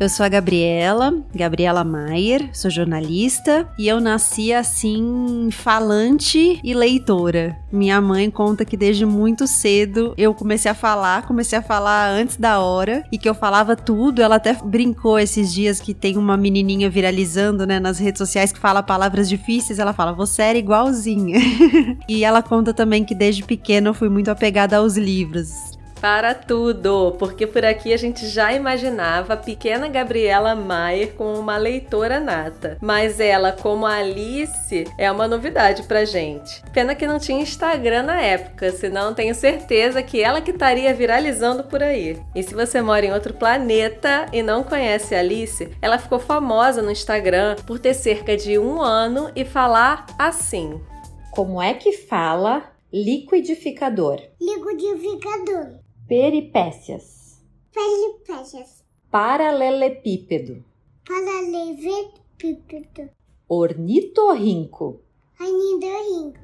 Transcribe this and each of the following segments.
Eu sou a Gabriela, Gabriela Maier, sou jornalista e eu nasci assim, falante e leitora. Minha mãe conta que desde muito cedo eu comecei a falar, comecei a falar antes da hora e que eu falava tudo. Ela até brincou esses dias que tem uma menininha viralizando, né, nas redes sociais que fala palavras difíceis. Ela fala, você era igualzinha. e ela conta também que desde pequena eu fui muito apegada aos livros para tudo, porque por aqui a gente já imaginava a pequena Gabriela Maier como uma leitora nata, mas ela, como a Alice, é uma novidade pra gente. Pena que não tinha Instagram na época, senão tenho certeza que ela que estaria viralizando por aí. E se você mora em outro planeta e não conhece a Alice, ela ficou famosa no Instagram por ter cerca de um ano e falar assim. Como é que fala liquidificador? Liquidificador. Peripécias. Peripécias. Paralelepípedo. Paralelepípedo. Ornitorrinco. Ornitorrinco.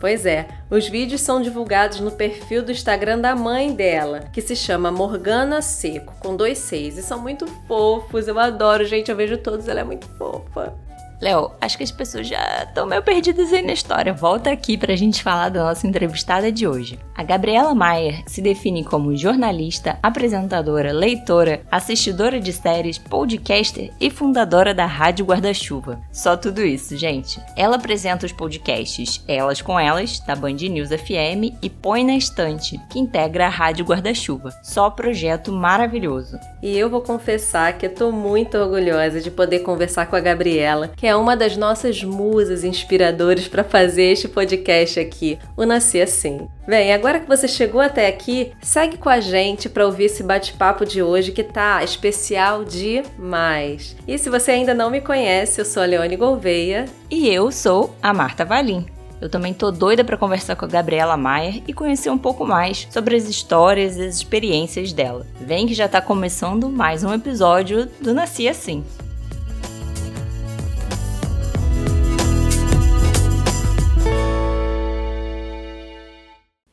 Pois é, os vídeos são divulgados no perfil do Instagram da mãe dela, que se chama Morgana Seco, com dois seis, e são muito fofos. Eu adoro, gente, eu vejo todos, ela é muito fofa. Léo, acho que as pessoas já estão meio perdidas aí na história. Volta aqui pra gente falar da nossa entrevistada de hoje. A Gabriela Maier se define como jornalista, apresentadora, leitora, assistidora de séries, podcaster e fundadora da Rádio Guarda-Chuva. Só tudo isso, gente. Ela apresenta os podcasts Elas com Elas, da Band News FM, e Põe na Estante, que integra a Rádio Guarda-Chuva. Só projeto maravilhoso. E eu vou confessar que eu tô muito orgulhosa de poder conversar com a Gabriela, que é uma das nossas musas inspiradoras para fazer este podcast aqui, o Nasci Assim. Bem, agora que você chegou até aqui, segue com a gente para ouvir esse bate-papo de hoje que tá especial demais. E se você ainda não me conhece, eu sou a Leone Gouveia. E eu sou a Marta Valim. Eu também tô doida para conversar com a Gabriela Maier e conhecer um pouco mais sobre as histórias e as experiências dela. Vem que já tá começando mais um episódio do Nasci Assim.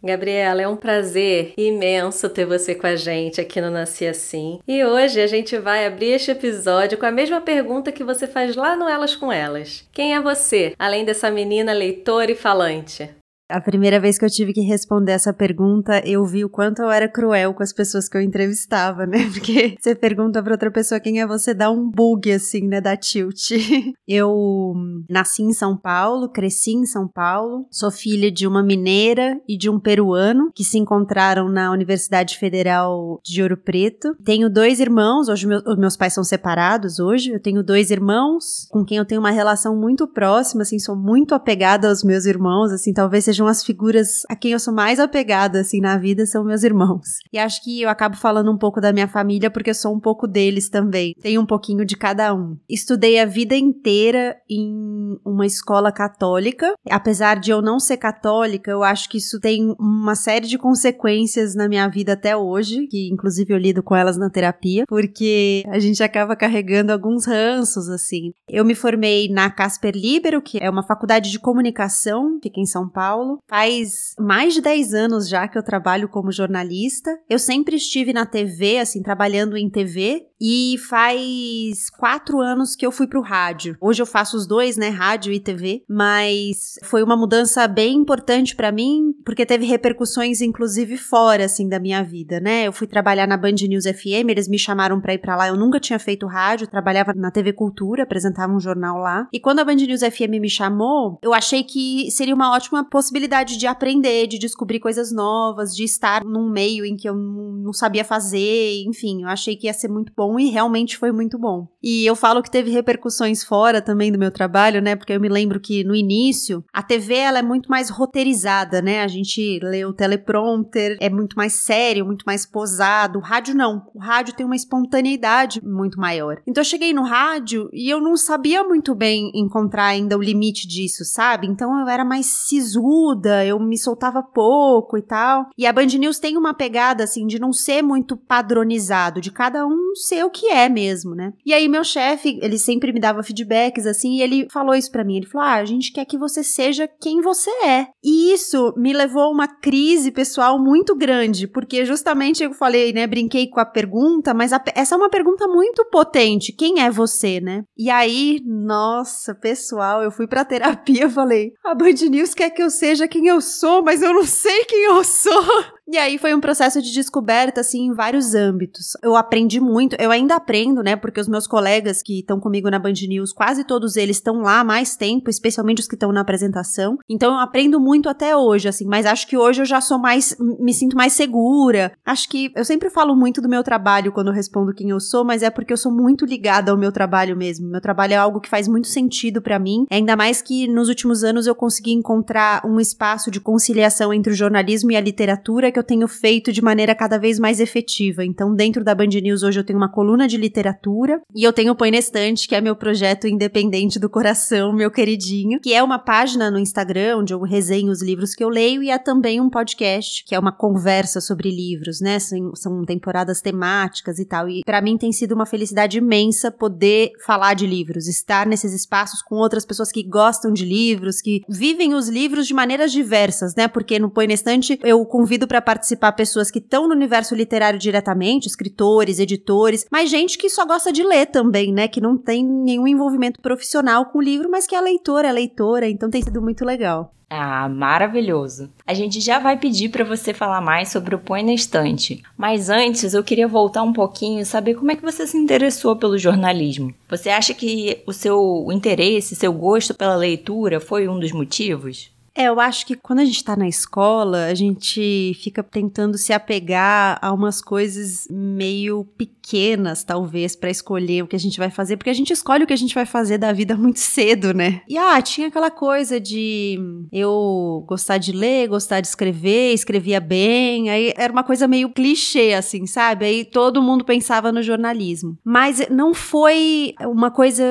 Gabriela, é um prazer imenso ter você com a gente aqui no Nasci Assim. E hoje a gente vai abrir este episódio com a mesma pergunta que você faz lá no Elas com Elas. Quem é você, além dessa menina leitora e falante? A primeira vez que eu tive que responder essa pergunta, eu vi o quanto eu era cruel com as pessoas que eu entrevistava, né? Porque você pergunta pra outra pessoa quem é você, dá um bug assim, né? Da tilt. Eu nasci em São Paulo, cresci em São Paulo, sou filha de uma mineira e de um peruano que se encontraram na Universidade Federal de Ouro Preto. Tenho dois irmãos, hoje meus, meus pais são separados hoje. Eu tenho dois irmãos com quem eu tenho uma relação muito próxima, assim, sou muito apegada aos meus irmãos, assim, talvez seja sejam as figuras a quem eu sou mais apegada, assim, na vida, são meus irmãos. E acho que eu acabo falando um pouco da minha família porque eu sou um pouco deles também. Tenho um pouquinho de cada um. Estudei a vida inteira em uma escola católica. Apesar de eu não ser católica, eu acho que isso tem uma série de consequências na minha vida até hoje, que inclusive eu lido com elas na terapia, porque a gente acaba carregando alguns ranços, assim. Eu me formei na Casper Libero, que é uma faculdade de comunicação, fica em São Paulo. Paulo. Faz mais de 10 anos já que eu trabalho como jornalista. Eu sempre estive na TV, assim, trabalhando em TV. E faz quatro anos que eu fui pro rádio. Hoje eu faço os dois, né? Rádio e TV. Mas foi uma mudança bem importante para mim, porque teve repercussões, inclusive, fora, assim, da minha vida, né? Eu fui trabalhar na Band News FM, eles me chamaram pra ir pra lá. Eu nunca tinha feito rádio, trabalhava na TV Cultura, apresentava um jornal lá. E quando a Band News FM me chamou, eu achei que seria uma ótima possibilidade de aprender, de descobrir coisas novas, de estar num meio em que eu não sabia fazer, enfim, eu achei que ia ser muito bom bom e realmente foi muito bom. E eu falo que teve repercussões fora também do meu trabalho, né? Porque eu me lembro que no início a TV ela é muito mais roteirizada, né? A gente lê o teleprompter, é muito mais sério, muito mais posado. O rádio não. O rádio tem uma espontaneidade muito maior. Então eu cheguei no rádio e eu não sabia muito bem encontrar ainda o limite disso, sabe? Então eu era mais sisuda, eu me soltava pouco e tal. E a Band News tem uma pegada assim de não ser muito padronizado, de cada um ser ser o que é mesmo, né? E aí meu chefe, ele sempre me dava feedbacks assim, e ele falou isso para mim. Ele falou: "Ah, a gente quer que você seja quem você é". E isso me levou a uma crise pessoal muito grande, porque justamente eu falei, né, brinquei com a pergunta, mas a, essa é uma pergunta muito potente. Quem é você, né? E aí, nossa, pessoal, eu fui pra terapia, falei: "A Band News quer que eu seja quem eu sou, mas eu não sei quem eu sou". E aí foi um processo de descoberta, assim, em vários âmbitos. Eu aprendi muito, eu ainda aprendo, né? Porque os meus colegas que estão comigo na Band News, quase todos eles estão lá há mais tempo, especialmente os que estão na apresentação. Então eu aprendo muito até hoje, assim, mas acho que hoje eu já sou mais, me sinto mais segura. Acho que eu sempre falo muito do meu trabalho quando eu respondo quem eu sou, mas é porque eu sou muito ligada ao meu trabalho mesmo. Meu trabalho é algo que faz muito sentido para mim, ainda mais que nos últimos anos eu consegui encontrar um espaço de conciliação entre o jornalismo e a literatura que eu tenho feito de maneira cada vez mais efetiva. Então, dentro da Band News hoje eu tenho uma coluna de literatura e eu tenho o Põe na Estante, que é meu projeto independente do coração, meu queridinho, que é uma página no Instagram onde eu resenho os livros que eu leio e é também um podcast, que é uma conversa sobre livros, né? São, são temporadas temáticas e tal. E para mim tem sido uma felicidade imensa poder falar de livros, estar nesses espaços com outras pessoas que gostam de livros, que vivem os livros de maneiras diversas, né? Porque no Põe na Estante eu convido para participar pessoas que estão no universo literário diretamente, escritores, editores, mas gente que só gosta de ler também, né? Que não tem nenhum envolvimento profissional com o livro, mas que é leitora, é leitora, então tem sido muito legal. Ah, maravilhoso. A gente já vai pedir para você falar mais sobre o Põe na Estante. Mas antes, eu queria voltar um pouquinho e saber como é que você se interessou pelo jornalismo. Você acha que o seu interesse, seu gosto pela leitura foi um dos motivos? É, eu acho que quando a gente tá na escola, a gente fica tentando se apegar a umas coisas meio pequenas, talvez, para escolher o que a gente vai fazer, porque a gente escolhe o que a gente vai fazer da vida muito cedo, né? E ah, tinha aquela coisa de eu gostar de ler, gostar de escrever, escrevia bem, aí era uma coisa meio clichê, assim, sabe? Aí todo mundo pensava no jornalismo. Mas não foi uma coisa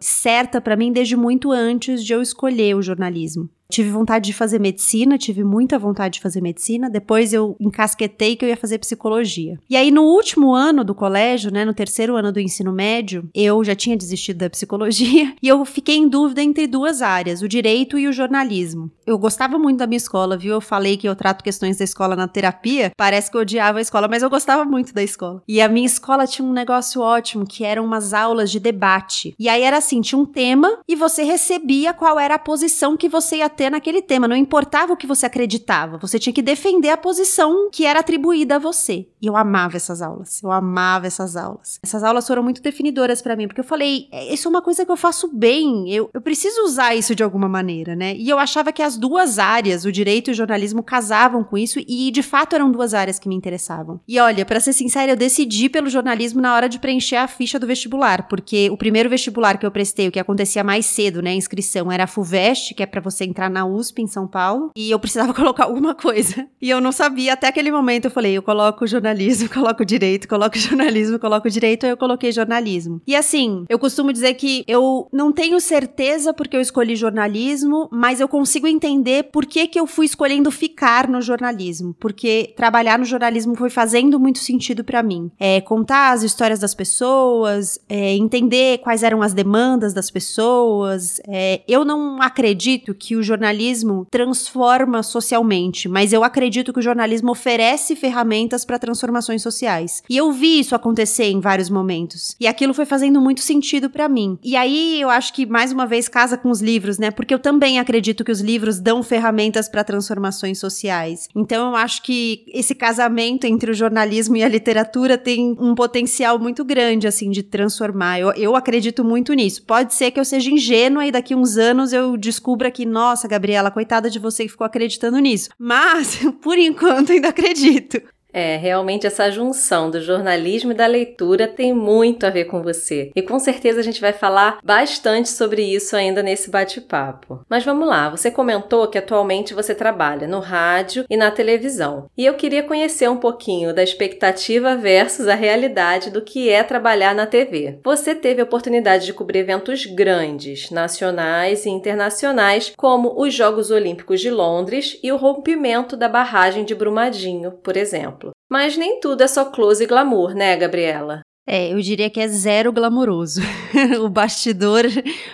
certa para mim desde muito antes de eu escolher o jornalismo. Tive vontade de fazer medicina, tive muita vontade de fazer medicina. Depois eu encasquetei que eu ia fazer psicologia. E aí, no último ano do colégio, né, no terceiro ano do ensino médio, eu já tinha desistido da psicologia e eu fiquei em dúvida entre duas áreas, o direito e o jornalismo. Eu gostava muito da minha escola, viu? Eu falei que eu trato questões da escola na terapia. Parece que eu odiava a escola, mas eu gostava muito da escola. E a minha escola tinha um negócio ótimo, que eram umas aulas de debate. E aí era assim, tinha um tema e você recebia qual era a posição que você ia ter naquele tema, não importava o que você acreditava, você tinha que defender a posição que era atribuída a você. E eu amava essas aulas, eu amava essas aulas. Essas aulas foram muito definidoras para mim, porque eu falei, é, isso é uma coisa que eu faço bem, eu, eu preciso usar isso de alguma maneira, né? E eu achava que as duas áreas, o direito e o jornalismo, casavam com isso e de fato eram duas áreas que me interessavam. E olha, para ser sincera, eu decidi pelo jornalismo na hora de preencher a ficha do vestibular, porque o primeiro vestibular que eu prestei, o que acontecia mais cedo, né, a inscrição, era a FUVEST, que é para você entrar na USP em São Paulo e eu precisava colocar alguma coisa. E eu não sabia, até aquele momento eu falei, eu coloco jornalismo, coloco direito, coloco jornalismo, coloco direito, eu coloquei jornalismo. E assim, eu costumo dizer que eu não tenho certeza porque eu escolhi jornalismo, mas eu consigo entender por que que eu fui escolhendo ficar no jornalismo, porque trabalhar no jornalismo foi fazendo muito sentido para mim. É contar as histórias das pessoas, é, entender quais eram as demandas das pessoas. É, eu não acredito que o jornalismo jornalismo transforma socialmente, mas eu acredito que o jornalismo oferece ferramentas para transformações sociais. E eu vi isso acontecer em vários momentos. E aquilo foi fazendo muito sentido para mim. E aí eu acho que mais uma vez casa com os livros, né? Porque eu também acredito que os livros dão ferramentas para transformações sociais. Então eu acho que esse casamento entre o jornalismo e a literatura tem um potencial muito grande assim de transformar. Eu, eu acredito muito nisso. Pode ser que eu seja ingênua e daqui uns anos eu descubra que nossa, Gabriela, coitada de você que ficou acreditando nisso. Mas, por enquanto, ainda acredito. É, realmente essa junção do jornalismo e da leitura tem muito a ver com você. E com certeza a gente vai falar bastante sobre isso ainda nesse bate-papo. Mas vamos lá, você comentou que atualmente você trabalha no rádio e na televisão. E eu queria conhecer um pouquinho da expectativa versus a realidade do que é trabalhar na TV. Você teve a oportunidade de cobrir eventos grandes, nacionais e internacionais, como os Jogos Olímpicos de Londres e o rompimento da barragem de Brumadinho, por exemplo. Mas nem tudo é só close e glamour, né, Gabriela? É, eu diria que é zero glamouroso. o bastidor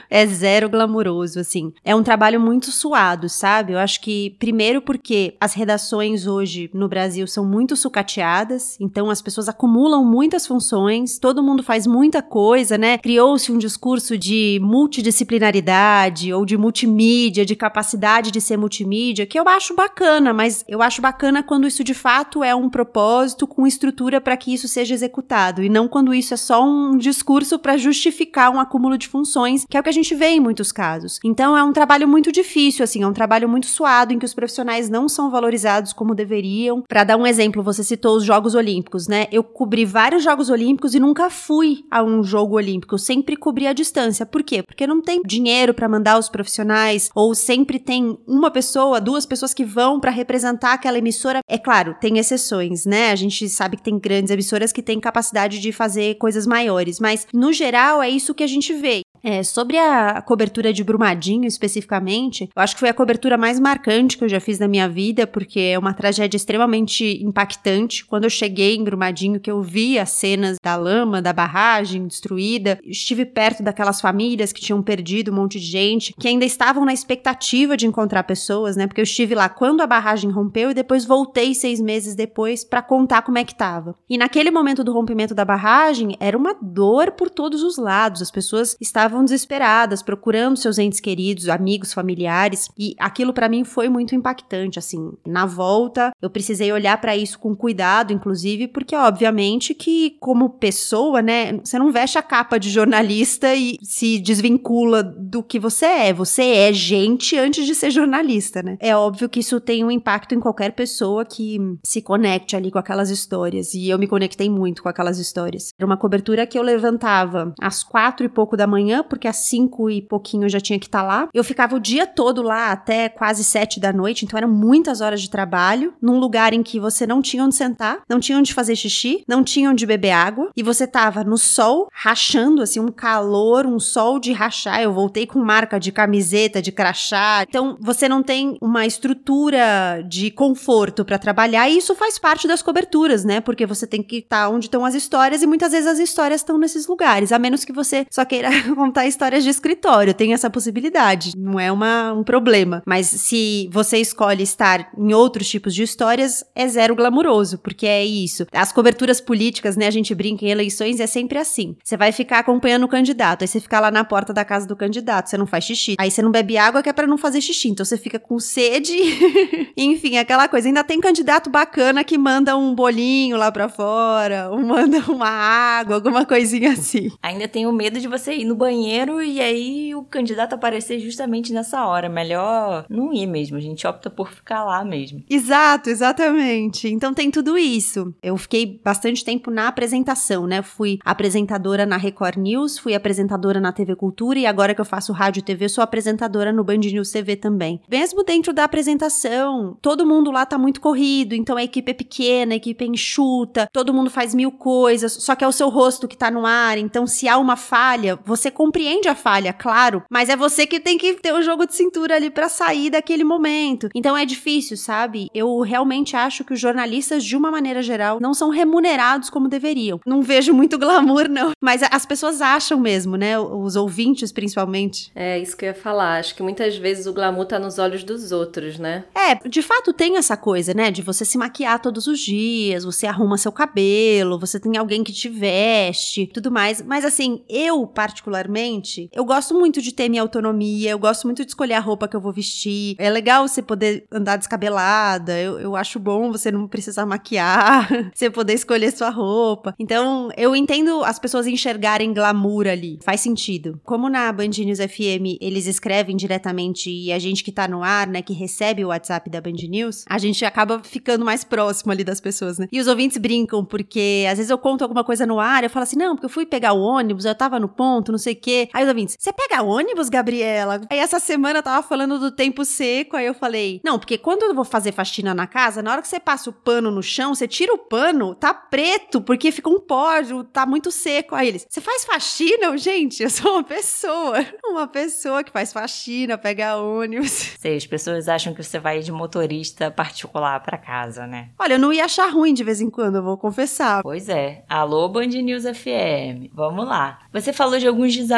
é zero glamouroso, assim. É um trabalho muito suado, sabe? Eu acho que, primeiro, porque as redações hoje no Brasil são muito sucateadas, então as pessoas acumulam muitas funções, todo mundo faz muita coisa, né? Criou-se um discurso de multidisciplinaridade ou de multimídia, de capacidade de ser multimídia, que eu acho bacana, mas eu acho bacana quando isso de fato é um propósito com estrutura para que isso seja executado e não quando isso é só um discurso para justificar um acúmulo de funções, que é o que a gente vê em muitos casos. Então é um trabalho muito difícil, assim, é um trabalho muito suado em que os profissionais não são valorizados como deveriam. Para dar um exemplo, você citou os Jogos Olímpicos, né? Eu cobri vários Jogos Olímpicos e nunca fui a um jogo olímpico, sempre cobri a distância. Por quê? Porque não tem dinheiro para mandar os profissionais ou sempre tem uma pessoa, duas pessoas que vão para representar aquela emissora. É claro, tem exceções, né? A gente sabe que tem grandes emissoras que têm capacidade de fazer fazer coisas maiores, mas no geral é isso que a gente vê. É, sobre a cobertura de Brumadinho especificamente, eu acho que foi a cobertura mais marcante que eu já fiz na minha vida, porque é uma tragédia extremamente impactante. Quando eu cheguei em Brumadinho, que eu vi as cenas da lama, da barragem destruída, estive perto daquelas famílias que tinham perdido um monte de gente, que ainda estavam na expectativa de encontrar pessoas, né? Porque eu estive lá quando a barragem rompeu e depois voltei seis meses depois para contar como é que tava. E naquele momento do rompimento da barragem, era uma dor por todos os lados. As pessoas estavam estavam desesperadas, procurando seus entes queridos, amigos, familiares, e aquilo para mim foi muito impactante, assim. Na volta, eu precisei olhar para isso com cuidado, inclusive, porque obviamente que como pessoa, né, você não veste a capa de jornalista e se desvincula do que você é. Você é gente antes de ser jornalista, né? É óbvio que isso tem um impacto em qualquer pessoa que se conecte ali com aquelas histórias, e eu me conectei muito com aquelas histórias. Era uma cobertura que eu levantava às quatro e pouco da manhã porque às cinco e pouquinho eu já tinha que estar tá lá. Eu ficava o dia todo lá até quase sete da noite, então eram muitas horas de trabalho, num lugar em que você não tinha onde sentar, não tinha onde fazer xixi, não tinha onde beber água, e você tava no sol, rachando, assim, um calor, um sol de rachar. Eu voltei com marca de camiseta, de crachá. Então, você não tem uma estrutura de conforto para trabalhar, e isso faz parte das coberturas, né? Porque você tem que estar tá onde estão as histórias, e muitas vezes as histórias estão nesses lugares, a menos que você só queira contar histórias de escritório, tem essa possibilidade, não é uma, um problema. Mas se você escolhe estar em outros tipos de histórias, é zero glamuroso, porque é isso. As coberturas políticas, né, a gente brinca em eleições, é sempre assim. Você vai ficar acompanhando o candidato, aí você fica lá na porta da casa do candidato, você não faz xixi. Aí você não bebe água que é para não fazer xixi, então você fica com sede. Enfim, aquela coisa. Ainda tem candidato bacana que manda um bolinho lá para fora, ou manda uma água, alguma coisinha assim. Ainda tenho medo de você ir no banheiro banheiro e aí o candidato aparecer justamente nessa hora. Melhor não ir mesmo, a gente opta por ficar lá mesmo. Exato, exatamente. Então tem tudo isso. Eu fiquei bastante tempo na apresentação, né? Fui apresentadora na Record News, fui apresentadora na TV Cultura e agora que eu faço rádio e TV, sou apresentadora no Band News TV também. Mesmo dentro da apresentação, todo mundo lá tá muito corrido, então a equipe é pequena, a equipe é enxuta, todo mundo faz mil coisas, só que é o seu rosto que tá no ar, então se há uma falha, você compreende a falha, claro, mas é você que tem que ter o jogo de cintura ali para sair daquele momento. Então é difícil, sabe? Eu realmente acho que os jornalistas, de uma maneira geral, não são remunerados como deveriam. Não vejo muito glamour, não. Mas as pessoas acham mesmo, né? Os ouvintes, principalmente. É, isso que eu ia falar. Acho que muitas vezes o glamour tá nos olhos dos outros, né? É, de fato tem essa coisa, né? De você se maquiar todos os dias, você arruma seu cabelo, você tem alguém que te veste, tudo mais. Mas assim, eu, particularmente, particularmente, eu gosto muito de ter minha autonomia, eu gosto muito de escolher a roupa que eu vou vestir. É legal você poder andar descabelada, eu, eu acho bom você não precisar maquiar, você poder escolher sua roupa. Então, eu entendo as pessoas enxergarem glamour ali, faz sentido. Como na Band News FM eles escrevem diretamente e a gente que tá no ar, né, que recebe o WhatsApp da Band News, a gente acaba ficando mais próximo ali das pessoas, né? E os ouvintes brincam porque às vezes eu conto alguma coisa no ar, eu falo assim: "Não, porque eu fui pegar o ônibus, eu tava no ponto, não sei o. Aí os ouvintes, você pega ônibus, Gabriela? Aí essa semana eu tava falando do tempo seco, aí eu falei, não, porque quando eu vou fazer faxina na casa, na hora que você passa o pano no chão, você tira o pano, tá preto, porque fica um pó, tá muito seco. Aí eles, você faz faxina? Eu, gente, eu sou uma pessoa, uma pessoa que faz faxina, pega ônibus. Sei, as pessoas acham que você vai de motorista particular para casa, né? Olha, eu não ia achar ruim de vez em quando, eu vou confessar. Pois é. Alô, Band News FM. Vamos lá. Você falou de alguns desafios,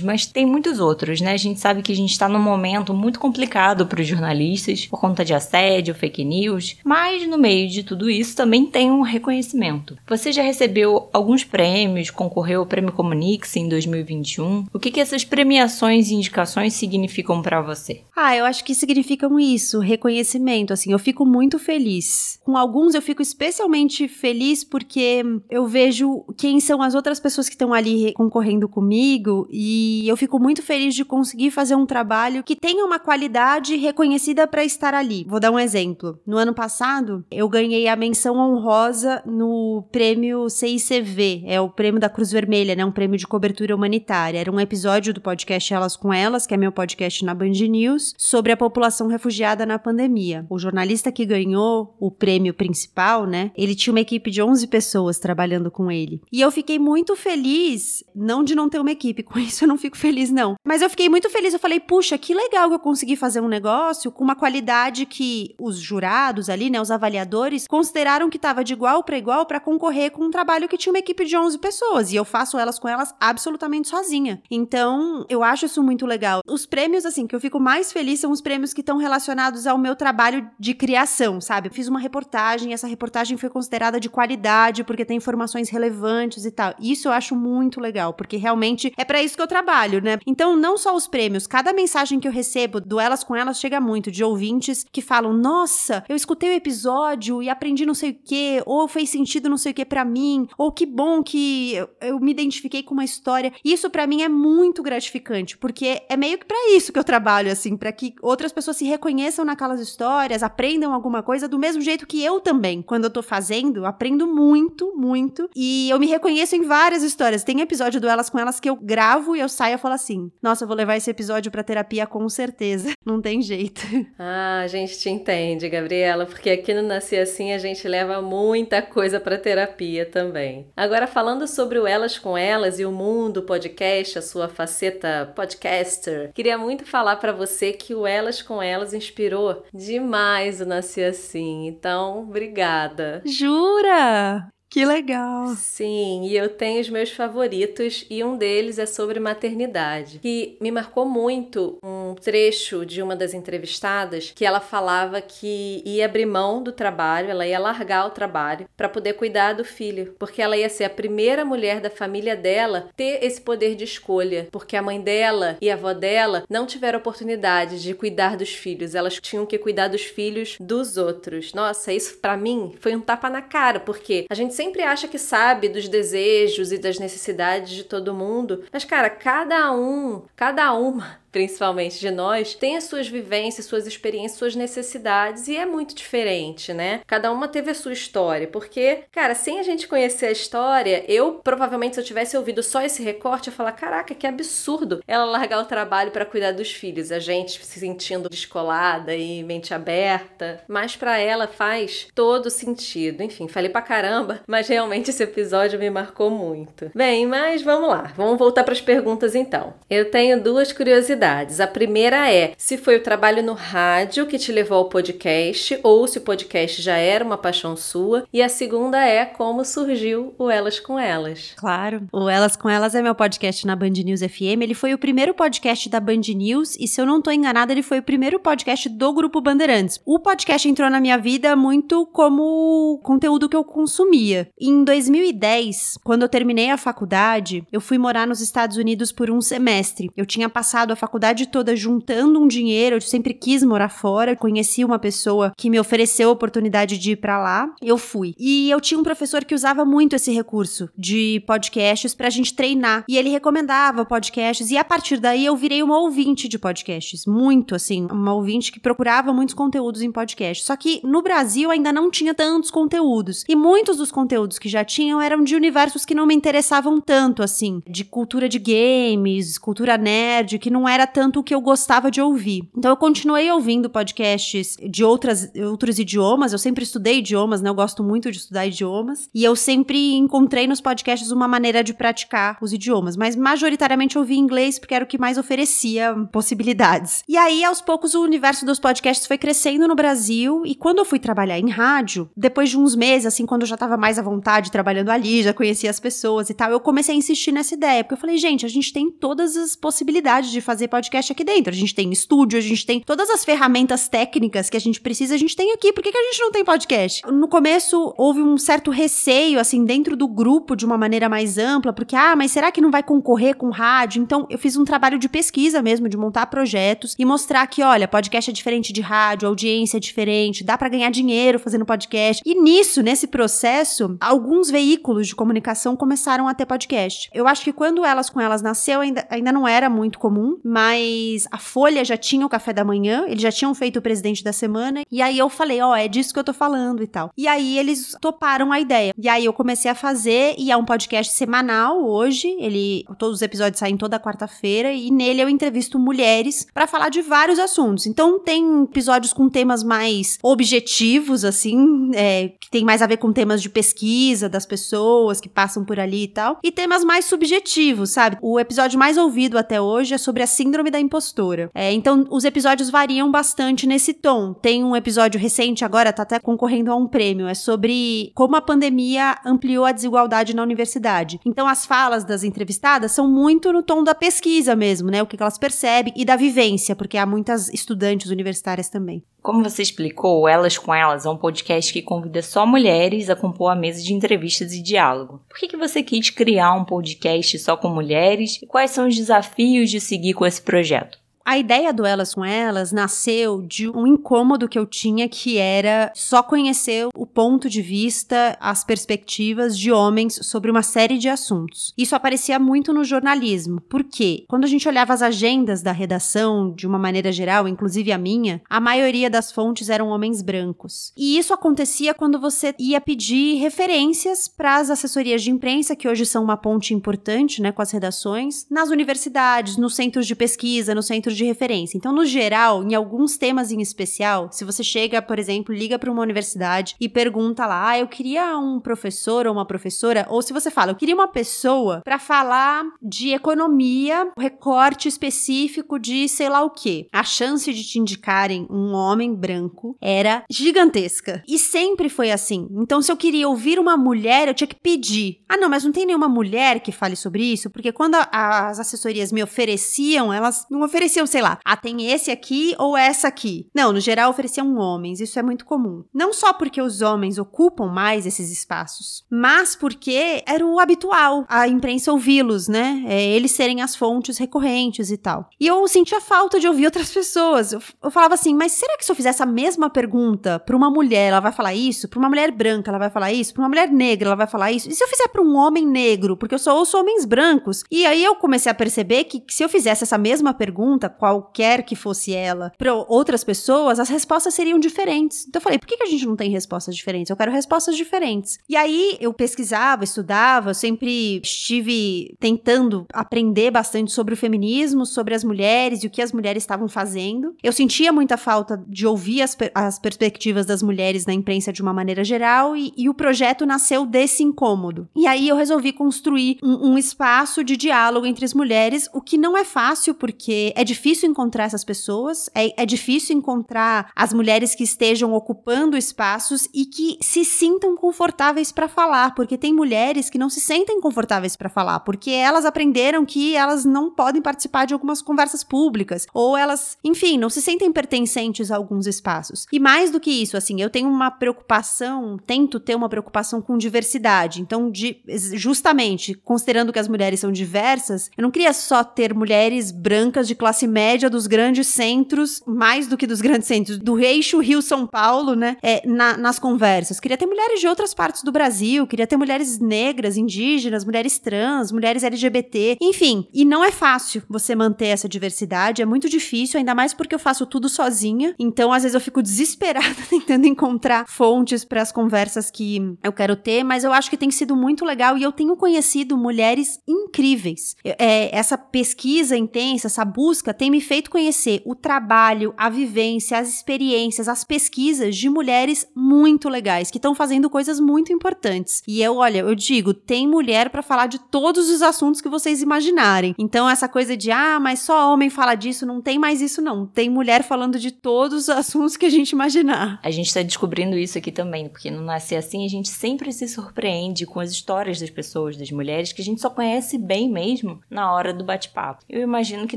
mas tem muitos outros, né? A gente sabe que a gente está num momento muito complicado para os jornalistas por conta de assédio, fake news, mas no meio de tudo isso também tem um reconhecimento. Você já recebeu alguns prêmios, concorreu ao Prêmio Comunix em 2021. O que, que essas premiações e indicações significam para você? Ah, eu acho que significam isso, reconhecimento. Assim, eu fico muito feliz. Com alguns eu fico especialmente feliz porque eu vejo quem são as outras pessoas que estão ali concorrendo comigo e eu fico muito feliz de conseguir fazer um trabalho que tenha uma qualidade reconhecida para estar ali. Vou dar um exemplo. No ano passado, eu ganhei a menção honrosa no prêmio CICV, é o prêmio da Cruz Vermelha, né? Um prêmio de cobertura humanitária. Era um episódio do podcast Elas com Elas, que é meu podcast na Band News, sobre a população refugiada na pandemia. O jornalista que ganhou o prêmio principal, né? Ele tinha uma equipe de 11 pessoas trabalhando com ele. E eu fiquei muito feliz, não de não ter uma equipe, com isso eu não fico feliz não, mas eu fiquei muito feliz, eu falei, puxa, que legal que eu consegui fazer um negócio com uma qualidade que os jurados ali, né, os avaliadores, consideraram que estava de igual para igual para concorrer com um trabalho que tinha uma equipe de 11 pessoas, e eu faço elas com elas absolutamente sozinha. Então, eu acho isso muito legal. Os prêmios, assim, que eu fico mais feliz são os prêmios que estão relacionados ao meu trabalho de criação, sabe? Eu fiz uma reportagem, essa reportagem foi considerada de qualidade porque tem informações relevantes e tal. Isso eu acho muito legal, porque realmente é para isso que eu trabalho, né? Então, não só os prêmios, cada mensagem que eu recebo do Elas com Elas chega muito de ouvintes que falam: "Nossa, eu escutei o episódio e aprendi não sei o quê, ou fez sentido não sei o quê para mim, ou que bom que eu, eu me identifiquei com uma história". Isso para mim é muito gratificante, porque é meio que para isso que eu trabalho assim, para que outras pessoas se reconheçam naquelas histórias, aprendam alguma coisa do mesmo jeito que eu também. Quando eu tô fazendo, aprendo muito, muito, e eu me reconheço em várias histórias. Tem episódio do Elas com Elas que eu gravo e eu saio e falo assim: "Nossa, eu vou levar esse episódio para terapia com certeza". Não tem jeito. Ah, a gente te entende, Gabriela, porque aqui no Nasci Assim a gente leva muita coisa para terapia também. Agora falando sobre o Elas com Elas e o mundo podcast, a sua faceta podcaster, queria muito falar para você que o Elas com Elas inspirou demais o Nasci Assim. Então, obrigada. Jura? Que legal! Sim, e eu tenho os meus favoritos e um deles é sobre maternidade, que me marcou muito um trecho de uma das entrevistadas que ela falava que ia abrir mão do trabalho, ela ia largar o trabalho para poder cuidar do filho, porque ela ia ser a primeira mulher da família dela ter esse poder de escolha, porque a mãe dela e a avó dela não tiveram oportunidade de cuidar dos filhos, elas tinham que cuidar dos filhos dos outros. Nossa, isso para mim foi um tapa na cara, porque a gente sempre acha que sabe dos desejos e das necessidades de todo mundo, mas cara, cada um, cada uma principalmente de nós, tem as suas vivências, suas experiências, suas necessidades e é muito diferente, né? Cada uma teve a sua história, porque, cara, sem a gente conhecer a história, eu provavelmente se eu tivesse ouvido só esse recorte, eu falar, caraca, que absurdo ela largar o trabalho para cuidar dos filhos, a gente se sentindo descolada e mente aberta, mas para ela faz todo sentido. Enfim, falei pra caramba, mas realmente esse episódio me marcou muito. Bem, mas vamos lá, vamos voltar para as perguntas então. Eu tenho duas curiosidades A primeira é se foi o trabalho no rádio que te levou ao podcast ou se o podcast já era uma paixão sua. E a segunda é como surgiu o Elas com Elas. Claro. O Elas com Elas é meu podcast na Band News FM. Ele foi o primeiro podcast da Band News e se eu não tô enganada, ele foi o primeiro podcast do Grupo Bandeirantes. O podcast entrou na minha vida muito como conteúdo que eu consumia. Em 2010, quando eu terminei a faculdade, eu fui morar nos Estados Unidos por um semestre. Eu tinha passado a faculdade faculdade toda juntando um dinheiro, eu sempre quis morar fora, conheci uma pessoa que me ofereceu a oportunidade de ir para lá, eu fui. E eu tinha um professor que usava muito esse recurso de podcasts pra gente treinar, e ele recomendava podcasts e a partir daí eu virei uma ouvinte de podcasts, muito assim, uma ouvinte que procurava muitos conteúdos em podcast. Só que no Brasil ainda não tinha tantos conteúdos. E muitos dos conteúdos que já tinham eram de universos que não me interessavam tanto assim, de cultura de games, cultura nerd, que não era tanto o que eu gostava de ouvir. Então eu continuei ouvindo podcasts de outras, outros idiomas, eu sempre estudei idiomas, né? Eu gosto muito de estudar idiomas, e eu sempre encontrei nos podcasts uma maneira de praticar os idiomas, mas majoritariamente eu ouvi inglês porque era o que mais oferecia possibilidades. E aí, aos poucos, o universo dos podcasts foi crescendo no Brasil, e quando eu fui trabalhar em rádio, depois de uns meses, assim, quando eu já tava mais à vontade trabalhando ali, já conhecia as pessoas e tal, eu comecei a insistir nessa ideia, porque eu falei, gente, a gente tem todas as possibilidades de fazer podcast aqui dentro. A gente tem estúdio, a gente tem todas as ferramentas técnicas que a gente precisa, a gente tem aqui. Por que, que a gente não tem podcast? No começo, houve um certo receio, assim, dentro do grupo, de uma maneira mais ampla, porque, ah, mas será que não vai concorrer com rádio? Então, eu fiz um trabalho de pesquisa mesmo, de montar projetos e mostrar que, olha, podcast é diferente de rádio, audiência é diferente, dá para ganhar dinheiro fazendo podcast. E nisso, nesse processo, alguns veículos de comunicação começaram a ter podcast. Eu acho que quando Elas com Elas nasceu, ainda, ainda não era muito comum, mas a Folha já tinha o café da manhã, eles já tinham feito o presidente da semana, e aí eu falei, ó, oh, é disso que eu tô falando e tal. E aí eles toparam a ideia. E aí eu comecei a fazer, e é um podcast semanal hoje, ele, todos os episódios saem toda quarta-feira, e nele eu entrevisto mulheres para falar de vários assuntos. Então tem episódios com temas mais objetivos, assim, é, que tem mais a ver com temas de pesquisa das pessoas que passam por ali e tal, e temas mais subjetivos, sabe? O episódio mais ouvido até hoje é sobre a síndrome da impostora. É, então os episódios variam bastante nesse tom. Tem um episódio recente agora, tá até concorrendo a um prêmio, é sobre como a pandemia ampliou a desigualdade na universidade. Então as falas das entrevistadas são muito no tom da pesquisa mesmo, né? O que elas percebem e da vivência, porque há muitas estudantes universitárias também. Como você explicou, Elas com Elas é um podcast que convida só mulheres a compor a mesa de entrevistas e diálogo. Por que, você quis criar um podcast só com mulheres e quais são os desafios de seguir com esse projeto? A ideia do Elas com Elas nasceu de um incômodo que eu tinha que era só conhecer o ponto de vista, as perspectivas de homens sobre uma série de assuntos. Isso aparecia muito no jornalismo, porque quando a gente olhava as agendas da redação de uma maneira geral, inclusive a minha, a maioria das fontes eram homens brancos. E isso acontecia quando você ia pedir referências para as assessorias de imprensa, que hoje são uma ponte importante, né, com as redações, nas universidades, nos centros de pesquisa, nos centros de referência. Então, no geral, em alguns temas em especial, se você chega, por exemplo, liga para uma universidade e pergunta lá, ah, eu queria um professor ou uma professora, ou se você fala, eu queria uma pessoa para falar de economia, recorte específico de sei lá o que. A chance de te indicarem um homem branco era gigantesca. E sempre foi assim. Então, se eu queria ouvir uma mulher, eu tinha que pedir. Ah, não, mas não tem nenhuma mulher que fale sobre isso? Porque quando a, as assessorias me ofereciam, elas não ofereciam ofereciam, sei lá, ah, tem esse aqui ou essa aqui. Não, no geral ofereciam homens, isso é muito comum. Não só porque os homens ocupam mais esses espaços, mas porque era o habitual a imprensa ouvi-los, né? É, eles serem as fontes recorrentes e tal. E eu sentia falta de ouvir outras pessoas. Eu, eu falava assim, mas será que se eu fizer essa mesma pergunta para uma mulher, ela vai falar isso? Para uma mulher branca, ela vai falar isso? Para uma mulher negra, ela vai falar isso? E se eu fizer para um homem negro? Porque eu só ouço homens brancos. E aí eu comecei a perceber que, que se eu fizesse essa mesma pergunta qualquer que fosse ela, para outras pessoas, as respostas seriam diferentes. Então eu falei, por que, a gente não tem respostas diferentes? Eu quero respostas diferentes. E aí eu pesquisava, estudava, eu sempre estive tentando aprender bastante sobre o feminismo, sobre as mulheres e o que as mulheres estavam fazendo. Eu sentia muita falta de ouvir as, as perspectivas das mulheres na imprensa de uma maneira geral e, e, o projeto nasceu desse incômodo. E aí eu resolvi construir um, um espaço de diálogo entre as mulheres, o que não é fácil porque é difícil difícil encontrar essas pessoas, é, é difícil encontrar as mulheres que estejam ocupando espaços e que se sintam confortáveis para falar, porque tem mulheres que não se sentem confortáveis para falar, porque elas aprenderam que elas não podem participar de algumas conversas públicas, ou elas, enfim, não se sentem pertencentes a alguns espaços. E mais do que isso, assim, eu tenho uma preocupação, tento ter uma preocupação com diversidade. Então, de, justamente considerando que as mulheres são diversas, eu não queria só ter mulheres brancas de classe média dos grandes centros, mais do que dos grandes centros, do eixo Rio-São Paulo, né? É, na, nas conversas. Queria ter mulheres de outras partes do Brasil, queria ter mulheres negras, indígenas, mulheres trans, mulheres LGBT, enfim. E não é fácil você manter essa diversidade, é muito difícil, ainda mais porque eu faço tudo sozinha. Então, às vezes, eu fico desesperada tentando encontrar fontes para as conversas que eu quero ter, mas eu acho que tem sido muito legal e eu tenho conhecido mulheres incríveis. É, essa pesquisa intensa, essa busca, tem me feito conhecer o trabalho, a vivência, as experiências, as pesquisas de mulheres muito legais que estão fazendo coisas muito importantes. E eu, olha, eu digo, tem mulher para falar de todos os assuntos que vocês imaginarem. Então, essa coisa de, ah, mas só homem fala disso, não tem mais isso, não. Tem mulher falando de todos os assuntos que a gente imaginar. A gente tá descobrindo isso aqui também, porque no Nascer Assim a gente sempre se surpreende com as histórias das pessoas, das mulheres, que a gente só conhece bem mesmo na hora do bate-papo. Eu imagino que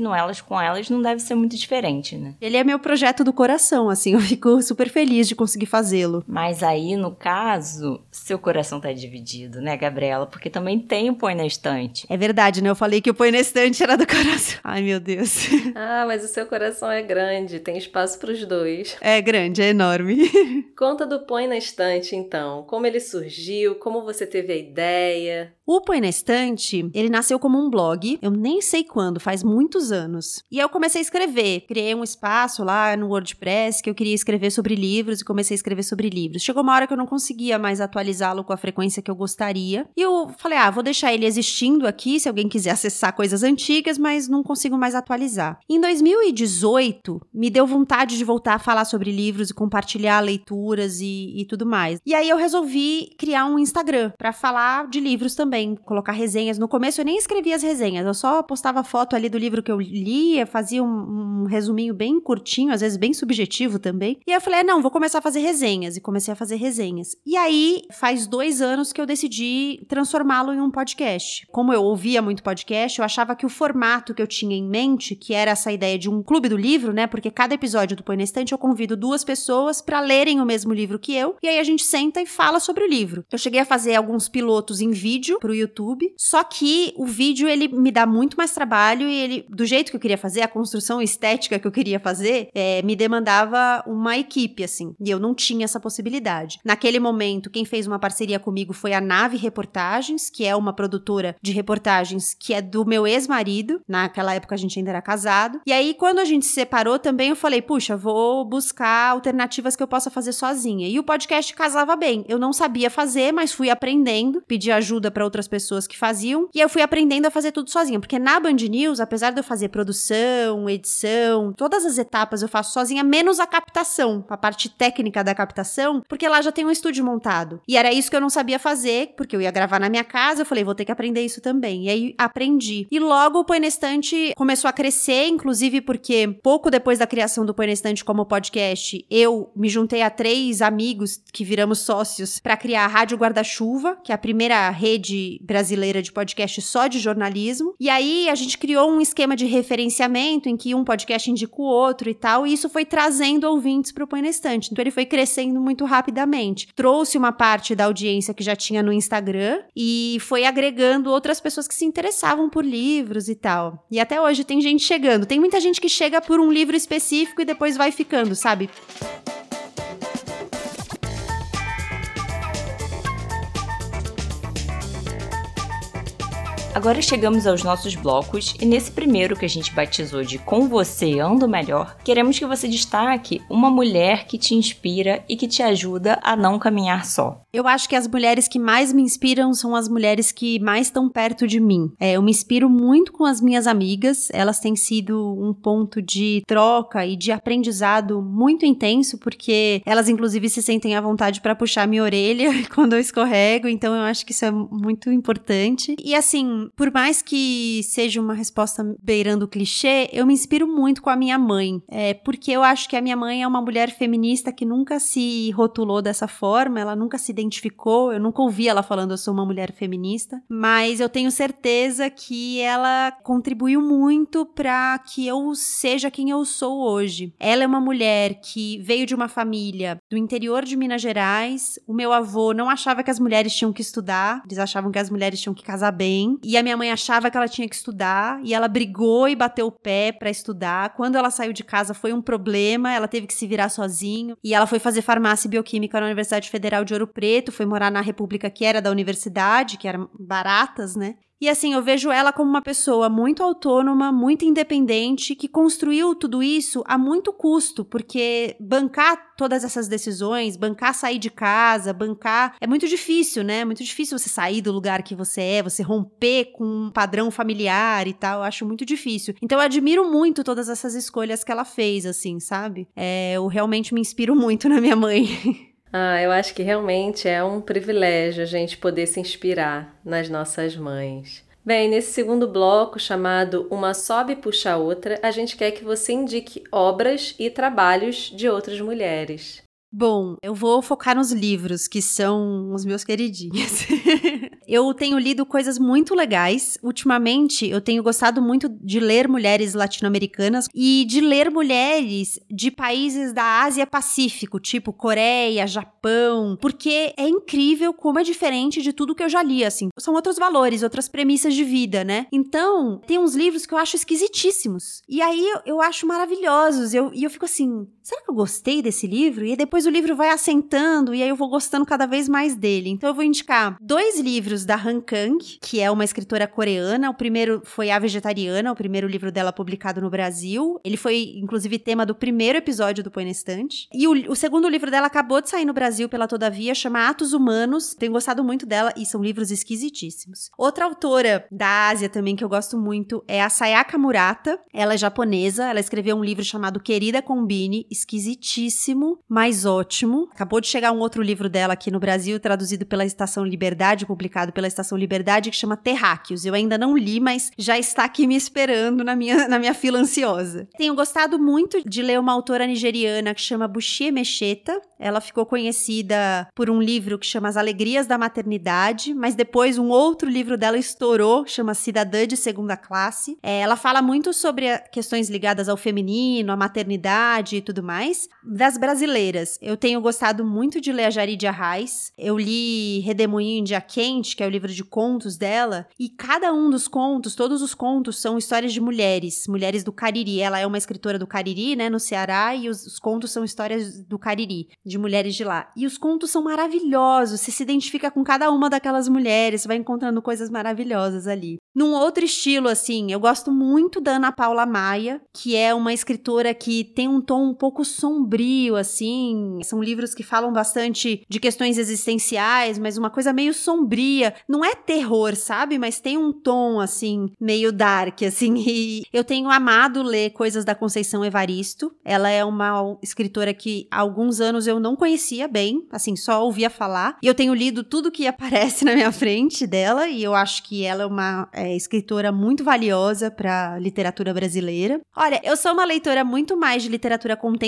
no Elas com Elas não deve ser muito diferente, né? Ele é meu projeto do coração, assim, eu fico super feliz de conseguir fazê-lo. Mas aí, no caso, seu coração tá dividido, né, Gabriela? Porque também tem o Põe na Estante. É verdade, né? Eu falei que o Põe na Estante era do coração. Ai, meu Deus. Ah, mas o seu coração é grande, tem espaço para os dois. É grande, é enorme. Conta do Põe na Estante, então. Como ele surgiu, como você teve a ideia. O Põe na Estante, ele nasceu como um blog, eu nem sei quando, faz muitos anos. E aí eu comecei a escrever. Criei um espaço lá no WordPress que eu queria escrever sobre livros e comecei a escrever sobre livros. Chegou uma hora que eu não conseguia mais atualizá-lo com a frequência que eu gostaria. E eu falei, ah, vou deixar ele existindo aqui se alguém quiser acessar coisas antigas, mas não consigo mais atualizar. Em 2018, me deu vontade de voltar a falar sobre livros e compartilhar leituras e, e tudo mais. E aí eu resolvi criar um Instagram para falar de livros também, colocar resenhas. No começo eu nem escrevia as resenhas, eu só postava foto ali do livro que eu lia, fazia um, um resuminho bem curtinho, às vezes bem subjetivo também. E aí eu falei, ah, não, vou começar a fazer resenhas. E comecei a fazer resenhas. E aí, faz dois anos que eu decidi transformá-lo em um podcast. Como eu ouvia muito podcast, eu achava que o formato que eu tinha em mente, que era essa ideia de um clube do livro, né? Porque cada episódio do Põe na Estante eu convido duas pessoas para lerem o mesmo livro que eu, e aí a gente senta e fala sobre o livro. Eu cheguei a fazer alguns pilotos em vídeo pro YouTube, só que o vídeo ele me dá muito mais trabalho e ele, do jeito que eu queria fazer, a construção estética que eu queria fazer, é, me demandava uma equipe, assim, e eu não tinha essa possibilidade. Naquele momento, quem fez uma parceria comigo foi a Nave Reportagens, que é uma produtora de reportagens que é do meu ex-marido. Naquela época a gente ainda era casado. E aí, quando a gente se separou, também eu falei, puxa, vou buscar alternativas que eu possa fazer sozinha. E o podcast casava bem. Eu não sabia fazer, mas fui aprendendo, pedi ajuda para outras pessoas que faziam, e eu fui aprendendo a fazer tudo sozinha, porque na Band News, apesar de eu fazer produção, edição, todas as etapas eu faço sozinha, menos a captação, a parte técnica da captação, porque lá já tem um estúdio montado. E era isso que eu não sabia fazer, porque eu ia gravar na minha casa, eu falei, vou ter que aprender isso também. E aí aprendi. E logo o Põe na Estante começou a crescer, inclusive porque pouco depois da criação do Põe na Estante como podcast, eu me juntei a três amigos que viramos sócios para criar a Rádio Guarda-Chuva, que é a primeira rede brasileira de podcast só de jornalismo. E aí a gente criou um esquema de referenciamento em que um podcast indica o outro e tal, e isso foi trazendo ouvintes para o Põe na Estante. Então ele foi crescendo muito rapidamente. Trouxe uma parte da audiência que já tinha no Instagram e foi agregando outras pessoas que se interessavam por livros e tal. E até hoje tem gente chegando. Tem muita gente que chega por um livro específico e depois vai ficando, sabe? Agora chegamos aos nossos blocos e nesse primeiro que a gente batizou de Com Você Ando Melhor, queremos que você destaque uma mulher que te inspira e que te ajuda a não caminhar só. Eu acho que as mulheres que mais me inspiram são as mulheres que mais estão perto de mim. É, eu me inspiro muito com as minhas amigas, elas têm sido um ponto de troca e de aprendizado muito intenso, porque elas, inclusive, se sentem à vontade para puxar minha orelha quando eu escorrego, então eu acho que isso é muito importante. E assim, por mais que seja uma resposta beirando o clichê, eu me inspiro muito com a minha mãe, é, porque eu acho que a minha mãe é uma mulher feminista que nunca se rotulou dessa forma, ela nunca se identificou, eu nunca ouvi ela falando eu sou uma mulher feminista, mas eu tenho certeza que ela contribuiu muito para que eu seja quem eu sou hoje. Ela é uma mulher que veio de uma família do interior de Minas Gerais. O meu avô não achava que as mulheres tinham que estudar, eles achavam que as mulheres tinham que casar bem. E e a minha mãe achava que ela tinha que estudar e ela brigou e bateu o pé para estudar. Quando ela saiu de casa foi um problema, ela teve que se virar sozinho e ela foi fazer farmácia e bioquímica na Universidade Federal de Ouro Preto, foi morar na República que era da universidade, que eram baratas, né? E assim, eu vejo ela como uma pessoa muito autônoma, muito independente, que construiu tudo isso a muito custo, porque bancar todas essas decisões, bancar sair de casa, bancar. É muito difícil, né? É muito difícil você sair do lugar que você é, você romper com um padrão familiar e tal. Eu acho muito difícil. Então eu admiro muito todas essas escolhas que ela fez, assim, sabe? É, eu realmente me inspiro muito na minha mãe. Ah, eu acho que realmente é um privilégio a gente poder se inspirar nas nossas mães. Bem, nesse segundo bloco, chamado Uma Sobe Puxa a Outra, a gente quer que você indique obras e trabalhos de outras mulheres. Bom, eu vou focar nos livros, que são os meus queridinhos. eu tenho lido coisas muito legais. Ultimamente, eu tenho gostado muito de ler mulheres latino-americanas e de ler mulheres de países da Ásia Pacífico, tipo Coreia, Japão, porque é incrível como é diferente de tudo que eu já li, assim. São outros valores, outras premissas de vida, né? Então, tem uns livros que eu acho esquisitíssimos. E aí eu, eu acho maravilhosos. Eu, e eu fico assim, será que eu gostei desse livro? E depois o livro vai assentando e aí eu vou gostando cada vez mais dele. Então eu vou indicar dois livros da Han Kang, que é uma escritora coreana. O primeiro foi A Vegetariana, o primeiro livro dela publicado no Brasil. Ele foi, inclusive, tema do primeiro episódio do Põe na Estante. E o, o segundo livro dela acabou de sair no Brasil pela Todavia, chama Atos Humanos. Tenho gostado muito dela e são livros esquisitíssimos. Outra autora da Ásia também que eu gosto muito é a Sayaka Murata. Ela é japonesa, ela escreveu um livro chamado Querida Combine, esquisitíssimo, mas ótimo. Acabou de chegar um outro livro dela aqui no Brasil, traduzido pela Estação Liberdade, publicado pela Estação Liberdade, que chama Terráqueos. Eu ainda não li, mas já está aqui me esperando na minha, na minha fila ansiosa. Tenho gostado muito de ler uma autora nigeriana que chama Bushie Mecheta. Ela ficou conhecida por um livro que chama As Alegrias da Maternidade, mas depois um outro livro dela estourou, chama Cidadã de Segunda Classe. É, ela fala muito sobre questões ligadas ao feminino, à maternidade e tudo mais. Das brasileiras, eu tenho gostado muito de ler a Jaridia Arraes. Eu li Redemoinho em Dia Quente, que é o livro de contos dela, e cada um dos contos, todos os contos, são histórias de mulheres, mulheres do Cariri. Ela é uma escritora do Cariri, né, no Ceará, e os, os contos são histórias do Cariri, de mulheres de lá. E os contos são maravilhosos, você se identifica com cada uma daquelas mulheres, vai encontrando coisas maravilhosas ali. Num outro estilo, assim, eu gosto muito da Ana Paula Maia, que é uma escritora que tem um tom um pouco sombrio, assim, são livros que falam bastante de questões existenciais, mas uma coisa meio sombria. Não é terror, sabe? Mas tem um tom, assim, meio dark, assim. E eu tenho amado ler coisas da Conceição Evaristo. Ela é uma escritora que há alguns anos eu não conhecia bem, assim, só ouvia falar. E eu tenho lido tudo que aparece na minha frente dela, e eu acho que ela é uma é, escritora muito valiosa para literatura brasileira. Olha, eu sou uma leitora muito mais de literatura contemporânea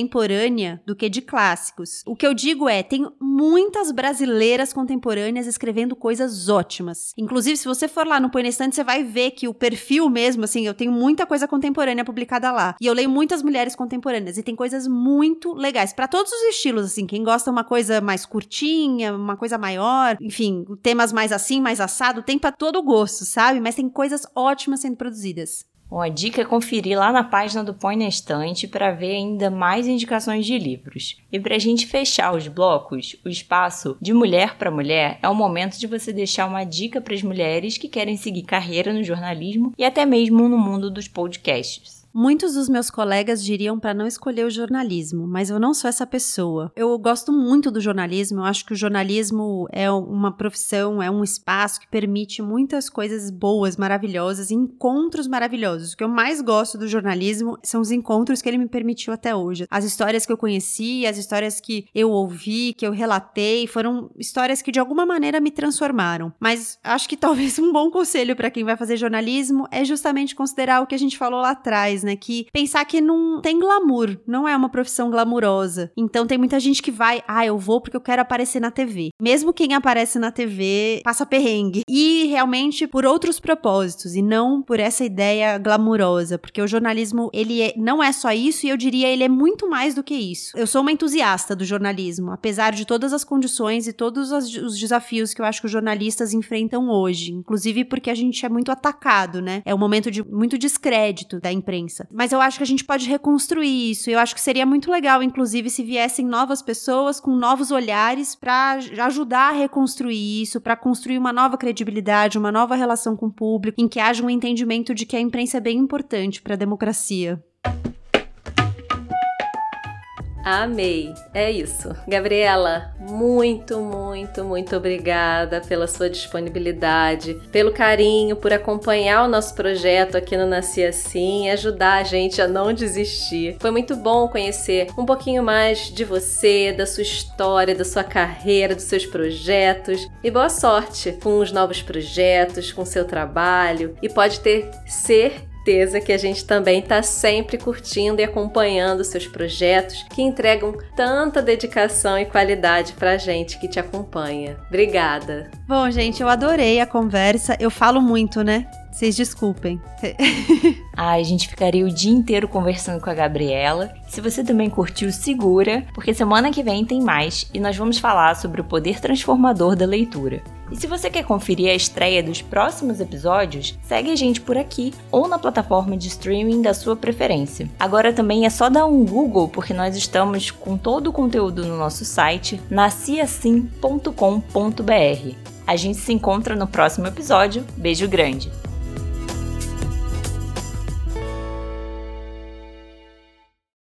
do que de clássico clássicos. O que eu digo é, tem muitas brasileiras contemporâneas escrevendo coisas ótimas. Inclusive, se você for lá no Põe Estante, você vai ver que o perfil mesmo, assim, eu tenho muita coisa contemporânea publicada lá. E eu leio muitas mulheres contemporâneas e tem coisas muito legais para todos os estilos, assim. Quem gosta uma coisa mais curtinha, uma coisa maior, enfim, temas mais assim, mais assado, tem para todo gosto, sabe? Mas tem coisas ótimas sendo produzidas. Bom, a dica é conferir lá na página do Põe na Estante para ver ainda mais indicações de livros. E para a gente fechar os blocos, o espaço de mulher para mulher é o momento de você deixar uma dica para as mulheres que querem seguir carreira no jornalismo e até mesmo no mundo dos podcasts. Muitos dos meus colegas diriam para não escolher o jornalismo, mas eu não sou essa pessoa. Eu gosto muito do jornalismo, eu acho que o jornalismo é uma profissão, é um espaço que permite muitas coisas boas, maravilhosas, encontros maravilhosos. O que eu mais gosto do jornalismo são os encontros que ele me permitiu até hoje. As histórias que eu conheci, as histórias que eu ouvi, que eu relatei, foram histórias que de alguma maneira me transformaram. Mas acho que talvez um bom conselho para quem vai fazer jornalismo é justamente considerar o que a gente falou lá atrás, né? Que pensar que não tem glamour, não é uma profissão glamurosa. Então tem muita gente que vai, ah, eu vou porque eu quero aparecer na TV. Mesmo quem aparece na TV passa perrengue. E realmente por outros propósitos e não por essa ideia glamurosa, porque o jornalismo, ele é, não é só isso e eu diria ele é muito mais do que isso. Eu sou uma entusiasta do jornalismo, apesar de todas as condições e todos os desafios que eu acho que os jornalistas enfrentam hoje, inclusive porque a gente é muito atacado, né? É um momento de muito descrédito da imprensa. Mas eu acho que a gente pode reconstruir isso. Eu acho que seria muito legal, inclusive, se viessem novas pessoas com novos olhares para ajudar a reconstruir isso, para construir uma nova credibilidade, uma nova relação com o público, em que haja um entendimento de que a imprensa é bem importante para a democracia. Amei. É isso. Gabriela, muito, muito, muito obrigada pela sua disponibilidade, pelo carinho, por acompanhar o nosso projeto aqui no Nasci Assim e ajudar a gente a não desistir. Foi muito bom conhecer um pouquinho mais de você, da sua história, da sua carreira, dos seus projetos. E boa sorte com os novos projetos, com seu trabalho. E pode ter ser certeza que a gente também está sempre curtindo e acompanhando seus projetos que entregam tanta dedicação e qualidade para a gente que te acompanha. Obrigada. Bom, gente, eu adorei a conversa. Eu falo muito, né? Vocês desculpem. Ai, a gente ficaria o dia inteiro conversando com a Gabriela. Se você também curtiu, segura, porque semana que vem tem mais e nós vamos falar sobre o poder transformador da leitura. E se você quer conferir a estreia dos próximos episódios, segue a gente por aqui ou na plataforma de streaming da sua preferência. Agora também é só dar um Google, porque nós estamos com todo o conteúdo no nosso site nasciassim.com.br. A gente se encontra no próximo episódio. Beijo grande!